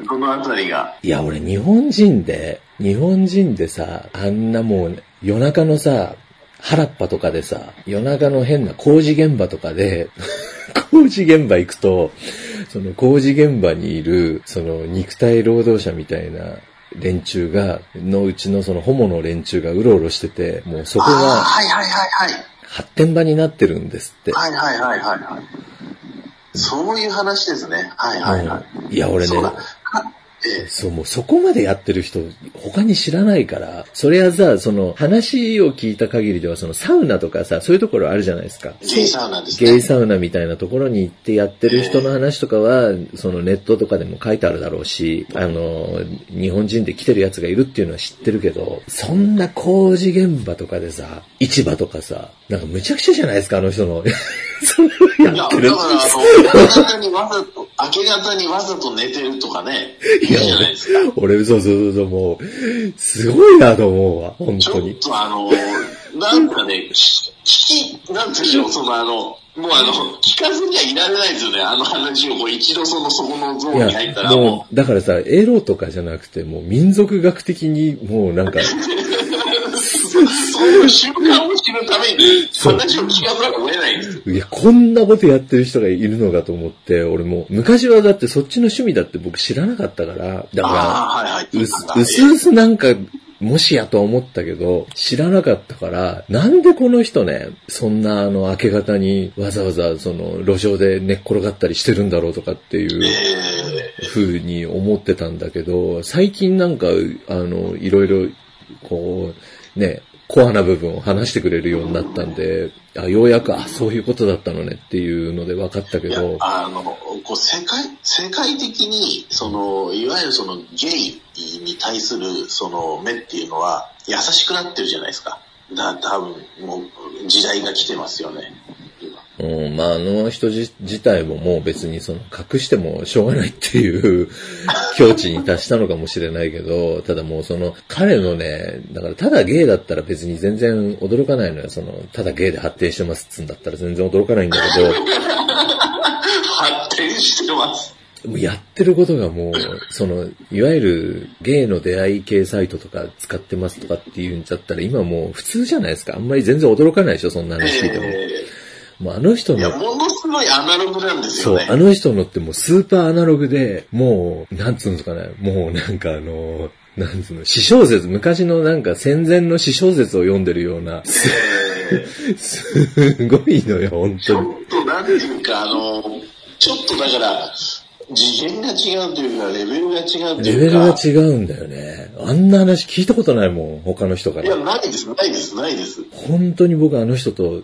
どのあたりが。いや、俺日本人で、日本人でさ、あんなもう、夜中のさ、原っぱとかでさ、夜中の変な工事現場とかで、工事現場行くと、その工事現場にいる、その肉体労働者みたいな連中が、のうちのそのホモの連中がうろうろしてて、もうそこがはいはいはいはい。発展場になってるんですって。はいはいはいはいはい。そういう話ですね。はいはいはい。うんいや、俺ねそう、だ。そう、もうそこまでやってる人、他に知らないから、それはさ、その話を聞いた限りでは、そのサウナとかさ、そういうところあるじゃないですか。ゲイサウナですね。ゲイサウナみたいなところに行ってやってる人の話とかは、そのネットとかでも書いてあるだろうし、あの、日本人で来てるやつがいるっていうのは知ってるけど、そんな工事現場とかでさ、市場とかさ、なんかむちゃくちゃじゃないですか、あの人の。[LAUGHS] それをいや、だから、やってる。あの、明け方にわざと、明け方にわざと寝てるとかね、[LAUGHS] いや。俺、そうそうそう、もう、すごいなと思うわ、本ちょっ。とあの、なんかね、聞き、なんでしょう、そのあの、もうあの、聞かずにはいられないですよね、あの話をこう一度その、そこのゾーンに入ったらもう、だからさ、エロとかじゃなくて、もう民族学的に、もうなんか、そういう習慣を知るために、話を聞かざるを得ないんですよ。いや、こんなことやってる人がいるのかと思って、俺も、昔はだってそっちの趣味だって僕知らなかったから、だか。ら、うす、うすなんか、もしやと思ったけど、知らなかったから、なんでこの人ね、そんなあの明け方にわざわざその路上で寝っ転がったりしてるんだろうとかっていう、えふうに思ってたんだけど、最近なんか、あの、いろいろ、こう、ね、コアな部分を話してくれるようになったんで、あようやく、あ、そういうことだったのねっていうので分かったけど、あの、こう、世界、世界的に、その、いわゆるその、ゲイに対する、その、目っていうのは、優しくなってるじゃないですか。だ、多分、もう、時代が来てますよね。今うん、まあ、あの人自自体ももう別にその隠してもしょうがないっていう境地に達したのかもしれないけど、ただもうその彼のね、だからただゲイだったら別に全然驚かないのよ。その、ただゲイで発展してますっつうんだったら全然驚かないんだけど、発展してます。もうやってることがもう、その、いわゆるゲイの出会い系サイトとか使ってますとかっていうんだったら今もう普通じゃないですか。あんまり全然驚かないでしょ、そんな話聞いても。えもうあの人ーいや、の、ものすごいアナログなんですそう、よね。あの人のってもうスーパーアナログで、もう、なんつうんですかね、もうなんかあの、なんつうの、詩小説、昔のなんか戦前の詩小説を読んでるような、[LAUGHS] すごいのよ、本ちょ当に。っとなんていうか、あの、ちょっとだから、次元が違うというか、レベルが違うとレベいうか。ルが違うんだよね。あんな話聞いたことないもん、他の人かいや、ら。ないです、ないです、ないです。本当に僕あの人と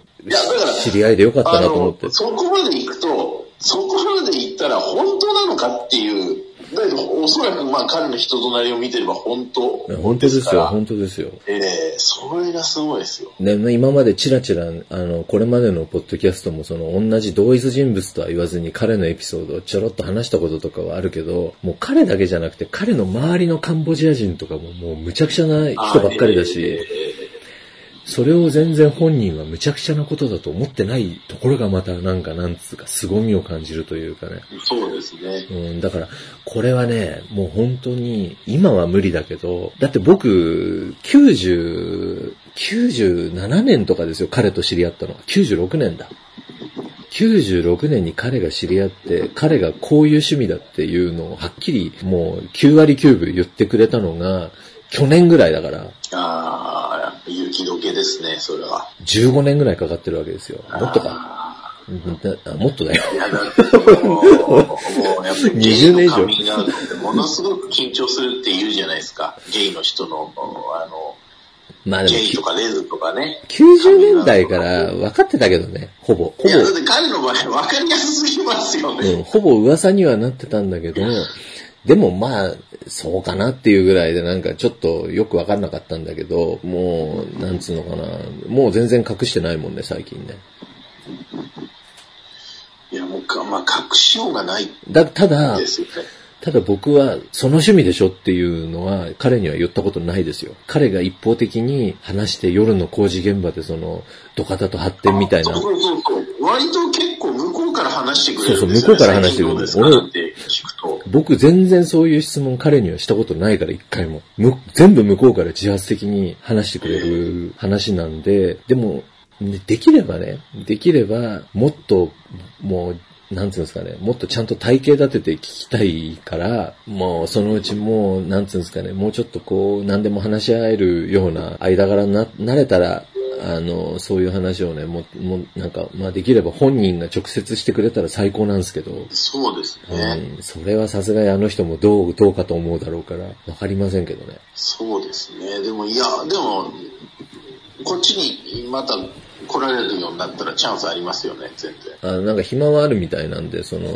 知り合いでよかったあなと思っての、。そこまで行くと、そこまで行ったら本当なのかっていう、だけど、おそらくまあ彼の人となりを見てれば本当本当ですよ、本当ですよ。ええそれがすごいですよ。ね、今までチラチラ、あの、これまでのポッドキャストもその同じ同一人物とは言わずに彼のエピソードをちょろっと話したこととかはあるけど、もう彼だけじゃなくて彼の周りのカンボジア人とかももうむちゃくちゃな人ばっかりだし、えそれを全然本人はむちゃくちゃなことだと思ってないところがまたなんかなんつうか凄みを感じるというかね。えそうですね。うん、だから、これはね、もう本当に、今は無理だけど、だって僕、90、97年とかですよ、彼と知り合ったのは。96年だ。96年に彼が知り合って、彼がこういう趣味だっていうのをはっきりもう9割9分言ってくれたのが、去年ぐらいだから、ああ、雪解けですね、それは。15年ぐらいかかってるわけですよ。もっとか。もっとだよ。いや、だってその、もう、やっぱりゲイ20 [LAUGHS] 年以上のカミングアウトってものすごく緊張するって言うじゃないですか。ゲイの人の、あまあの、でもゲイとかレズとかね。90年代から分かってたけどね、ほぼ。ほいや、だって彼の場合分かりやすすぎますよぼ、ね。うん、ほぼ噂にはなってたんだけど、でもまあ、そうかなっていうぐらいでなんかちょっとよく分かんなかったんだけど、もう、なんつうのかな、もう全然隠してないもんね、最近ね。いや、もうか、まあ、隠しようがないだ、ただ。ただ僕は、その趣味でしょっていうのは、彼には言ったことないですよ。彼が一方的に話して夜の工事現場でその、土方と発展みたいなそう、そうそう。割と結話してくれる。そうそう向こうから話してくれる最近どうですか？なんて聞くと。僕全然そういう質問彼にはしたことないから一回も。む全部向こうから自発的に話してくれる話なんで、でも、ねできればね、できればもっと、もう、なんつうんですかね、もっとちゃんと体系立てて聞きたいから、もうそのうちもう、なんつうんですかね、もうちょっとこう、何でも話し合えるような間柄にな、なれたら、あの、そういう話をね、もう、もうなんか、まあできれば本人が直接してくれたら最高なんですけど、そうですね。うん、それはさすがにあの人もどう、どうかと思うだろうから、わかりませんけどね。そうですね。でも、いや、でも、こっちにまた来られるようになったらチャンスありますよね、全然。あなんか暇はあるみたいなんで、その、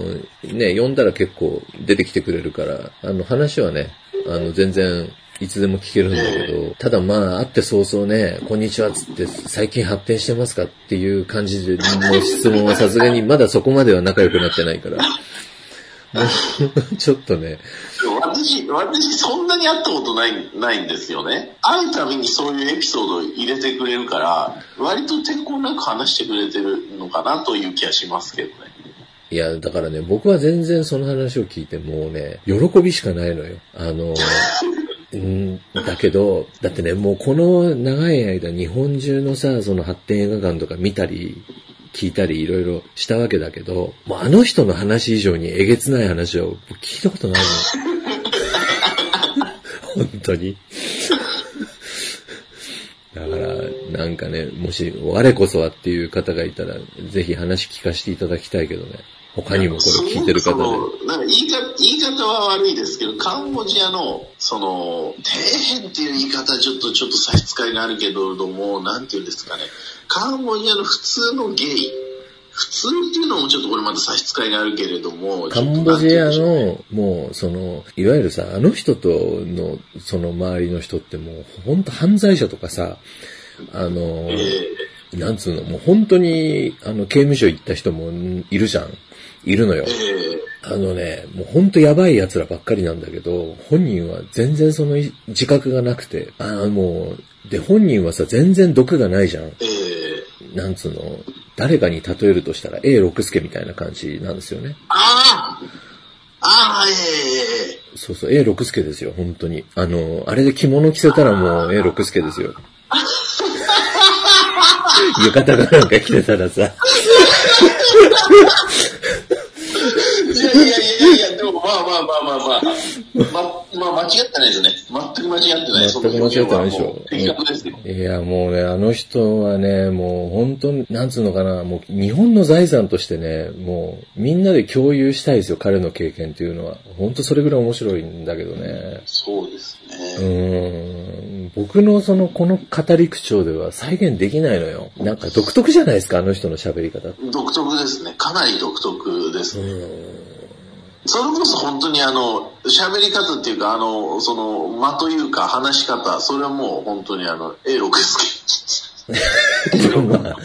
ね、呼んだら結構出てきてくれるから、あの話はね、あの、全然、いつでも聞けるんだけど、ただまあ、会って早々ね、こんにちはっつって、最近発展してますかっていう感じで、もう質問はさすがに [LAUGHS] まだそこまでは仲良くなってないから、もうちょっとね、私、私そんなに会ったことない、ないんですよね。会うたびにそういうエピソードを入れてくれるから、割と抵抗なく話してくれてるのかなという気がしますけどね。いや、だからね、僕は全然その話を聞いてもうね、喜びしかないのよ。あの、[LAUGHS] うん、だけど、だってね、もうこの長い間日本中のさ、その発展映画館とか見たり、聞いたりいろいろしたわけだけど、もうあの人の話以上にえげつない話を聞いたことないの。[LAUGHS] 本当に。だから、なんかね、もし、我こそはっていう方がいたら、ぜひ話聞かせていただきたいけどね。他にもこれ聞いてる方で。なんか言い方言い方は悪いですけど、カンボジアの、その、底辺っていう言い方はちょっと、ちょっと差し支えがあるけれども、なんていうんですかね。カンボジアの普通のゲイ、普通っていうのもちょっとこれまた差し支えがあるけれども、カンボジアの、もう、その、いわゆるさ、あの人との、その周りの人ってもう、本当犯罪者とかさ、あの、えなんつうの、もう本当に、あの、刑務所行った人もいるじゃん。いるのよえ。えあのね、もうほんとやばい奴らばっかりなんだけど、本人は全然その自覚がなくて、あのもう、で、本人はさ、全然毒がないじゃん。ええなんつうの、誰かに例えるとしたら A 六助みたいな感じなんですよね。ああああ、ええええそうそう、A 六助ですよ、本当に。あの、あれで着物着せたらもう A 六助ですよ。[LAUGHS] 浴衣かなんか着てたらさ、いやいやいやいや、でもまあまあまあまあまあ、ま、まあ間違ってないですね。全く間違ってない。全く間違ってないでしょ的確ですよ。いや、もうね、あの人はね、もう本当に、なんつうのかな、もう日本の財産としてね、もうみんなで共有したいですよ、彼の経験っていうのは。本当それぐらい面白いんだけどね。そうですね。ーん。僕のその、この語り口調では再現できないのよ。なんか独特じゃないですか、あの人の喋り方。独特ですね。かなり独特ですね。それこそ本当にあの、喋り方っていうか、あの、その、間というか話し方、それはもう本当にあの、A6 ですまあ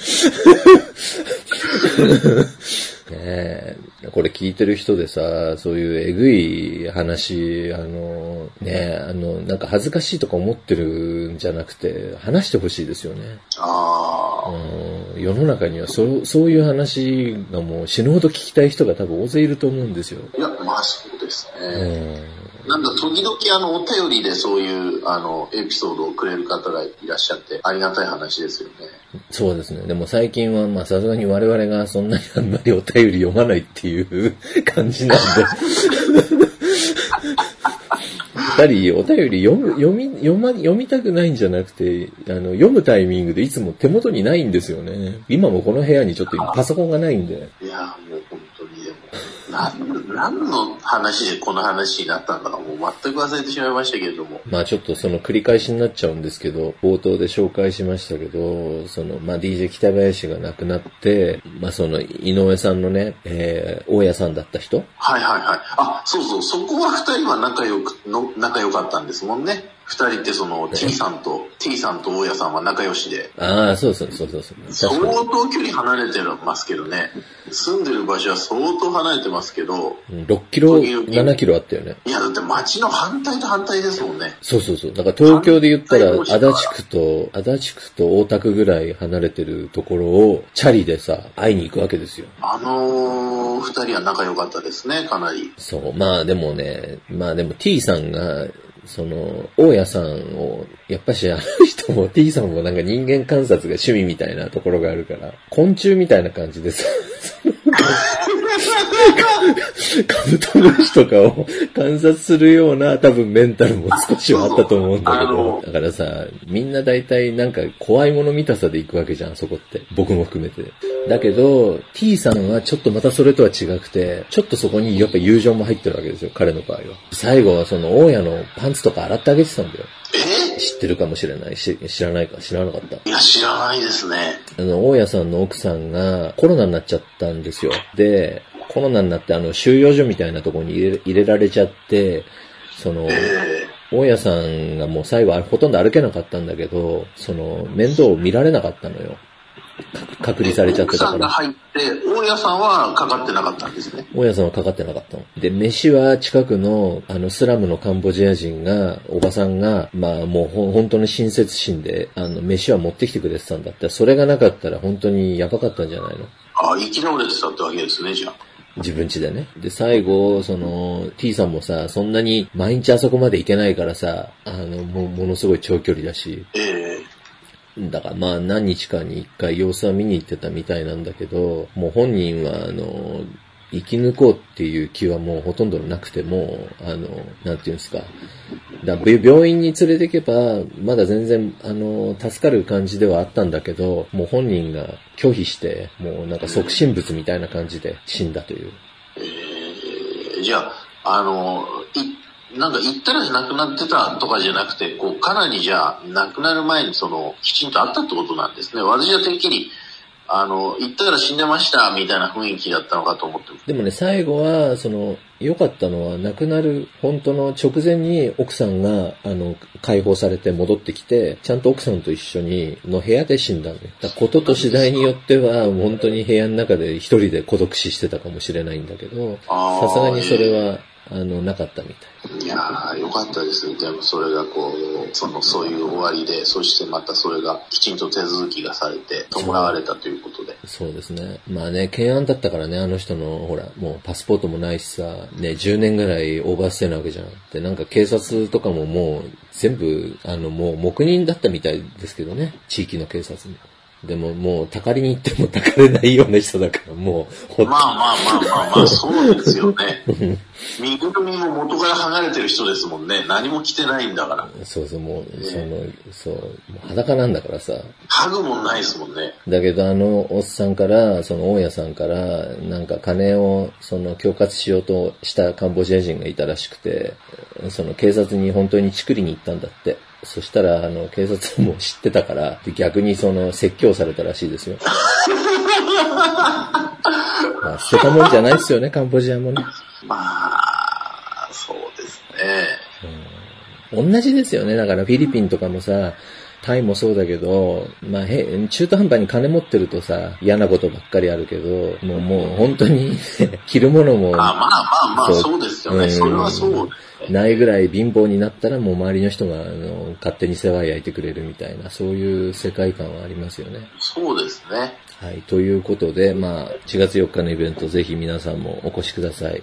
ねえ、これ聞いてる人でさ、そういうえぐい話、あの、ねえ、あの、なんか恥ずかしいとか思ってるんじゃなくて、話してほしいですよね。ああ、うん世の中にはそうそういう話がもう死ぬほど聞きたい人が多分大勢いると思うんですよ。いや、まあそうですうね。んなんか時々あの、お便りでそういう、あの、エピソードをくれる方がいらっしゃって、ありがたい話ですよね。そうですね。でも最近は、まあさすがに我々がそんなにあんまりお便り読まないっていう感じなんで。ぱりお便り読む、読み、読ま、読みたくないんじゃなくて、あの、読むタイミングでいつも手元にないんですよね。今もこの部屋にちょっと今パソコンがないんで。いや、何の話でこの話になったんだかもう全く忘れてしまいましたけれども。まあちょっとその繰り返しになっちゃうんですけど、冒頭で紹介しましたけど、その、まあ DJ 北林が亡くなって、まあその井上さんのね、えー、大家さんだった人？はいはいはい。あ、そうそう、そこは二人は仲良く、の仲良かったんですもんね。二人ってその、T さんと、T さんと大家さんは仲良しで。ああ、そうそうそうそうそう。相。当距離離れてますけどね。住んでる場所は相当離れてますけど、うん6キロ、7キロあったよね。いやだって街の反対と反対ですもんね。そうそうそう。だから東京で言ったら、足立区と、足立区と大田区ぐらい離れてるところを、チャリでさ、会いに行くわけですよ。あのー、二人は仲良かったですね、かなり。そう。まあでもね、まあでも T さんが、その、大家さんを、やっぱしあの人も T さんもなんか人間観察が趣味みたいなところがあるから、昆虫みたいな感じでさ、カブトムシとかを観察するような多分メンタルも少しはあったと思うんだけどだからさ、みんな大体なんか怖いもの見たさで行くわけじゃん、そこって。僕も含めて。だけど、T さんはちょっとまたそれとは違くて、ちょっとそこにやっぱ友情も入ってるわけですよ、彼の場合は。最後はその大家のパンツとか洗ってあげてたんだよ。え？知ってるかもしれないし、知らないか、知らなかった。いや、知らないですね。あの、大家さんの奥さんがコロナになっちゃったんですよ。で、コロナになってあの、収容所みたいなところに入れ入れられちゃって、その、え大家さんがもう最後はほとんど歩けなかったんだけど、その、面倒を見られなかったのよ。か隔離されちゃって奥たから。さんが入って、大家さんはかかってなかったんですね。大家さんはかかってなかったの。で、飯は近くの、あの、スラムのカンボジア人が、おばさんが、まあもうほん本当に親切心で、あの、飯は持ってきてくれてたんだって。それがなかったら本当にやばかったんじゃないの？あ、生き倒れてたってわけですね、じゃあ。自分家でね。で、最後、その、T さんもさ、そんなに毎日あそこまで行けないからさ、あの、もう、ものすごい長距離だし、えだからまあ何日かに一回様子は見に行ってたみたいなんだけど、もう本人はあの、生き抜こうっていう気はもうほとんどなくても、あの、なんていうんですか。だ病院に連れて行けば、まだ全然、あの、助かる感じではあったんだけど、もう本人が拒否して、もうなんか即身仏みたいな感じで死んだという。えじゃあ、あの、い、なんか行ったら亡くなってたとかじゃなくて、こう、かなりじゃあ、亡くなる前にその、きちんとあったってことなんですね。私はてっきり、あの、行ったら死んでました、みたいな雰囲気だったのかと思ってでもね、最後は、その、良かったのは、亡くなる本当の直前に奥さんが、あの、解放されて戻ってきて、ちゃんと奥さんと一緒に、の部屋で死んだのよ。だことと次第によっては、本当に部屋の中で一人で孤独死してたかもしれないんだけど、さすがにそれは、あの、なかったみたい。いやー、よかったですね。でもそれがこう、その、そういう終わりで、そしてまたそれがきちんと手続きがされて、弔われたということで。そうですね。まあね、懸案だったからね、あの人の、ほら、もうパスポートもないしさ、ね、10年ぐらいオーバーステイなわけじゃん。で、なんか警察とかももう、全部、あの、もう黙認だったみたいですけどね、地域の警察も。でももう、たかりに行ってもたかれないような人だから、もう、まあまあまあまあまあ、そうですよね。身ぐるみも元から剥がれてる人ですもんね。何も着てないんだから。そうそう、もう、その、そう、裸なんだからさ。剥ぐもんないですもんね。だけどあのおっさんから、その大家さんから、なんか金を、その恐喝しようとしたカンボジア人がいたらしくて、その警察に本当にチクりに行ったんだって。そしたら、あの、警察も知ってたから、で逆にその、説教されたらしいですよ。[LAUGHS] まあ、捨てたもんじゃないですよね、カンボジアもね。まあ、そうですね。同じですよね。だからフィリピンとかもさ、タイもそうだけど、まあ、へ、中途半端に金持ってるとさ、嫌なことばっかりあるけど、もう、もう本当に、[LAUGHS] 着るものもあまあまあまあ、そうそうですよね。うんそれはそう。ないぐらい貧乏になったらもう周りの人が、あの、勝手に世話焼いてくれるみたいな、そういう世界観はありますよね。そうですね。はい。ということで、まあ、4月4日のイベント、ぜひ皆さんもお越しください。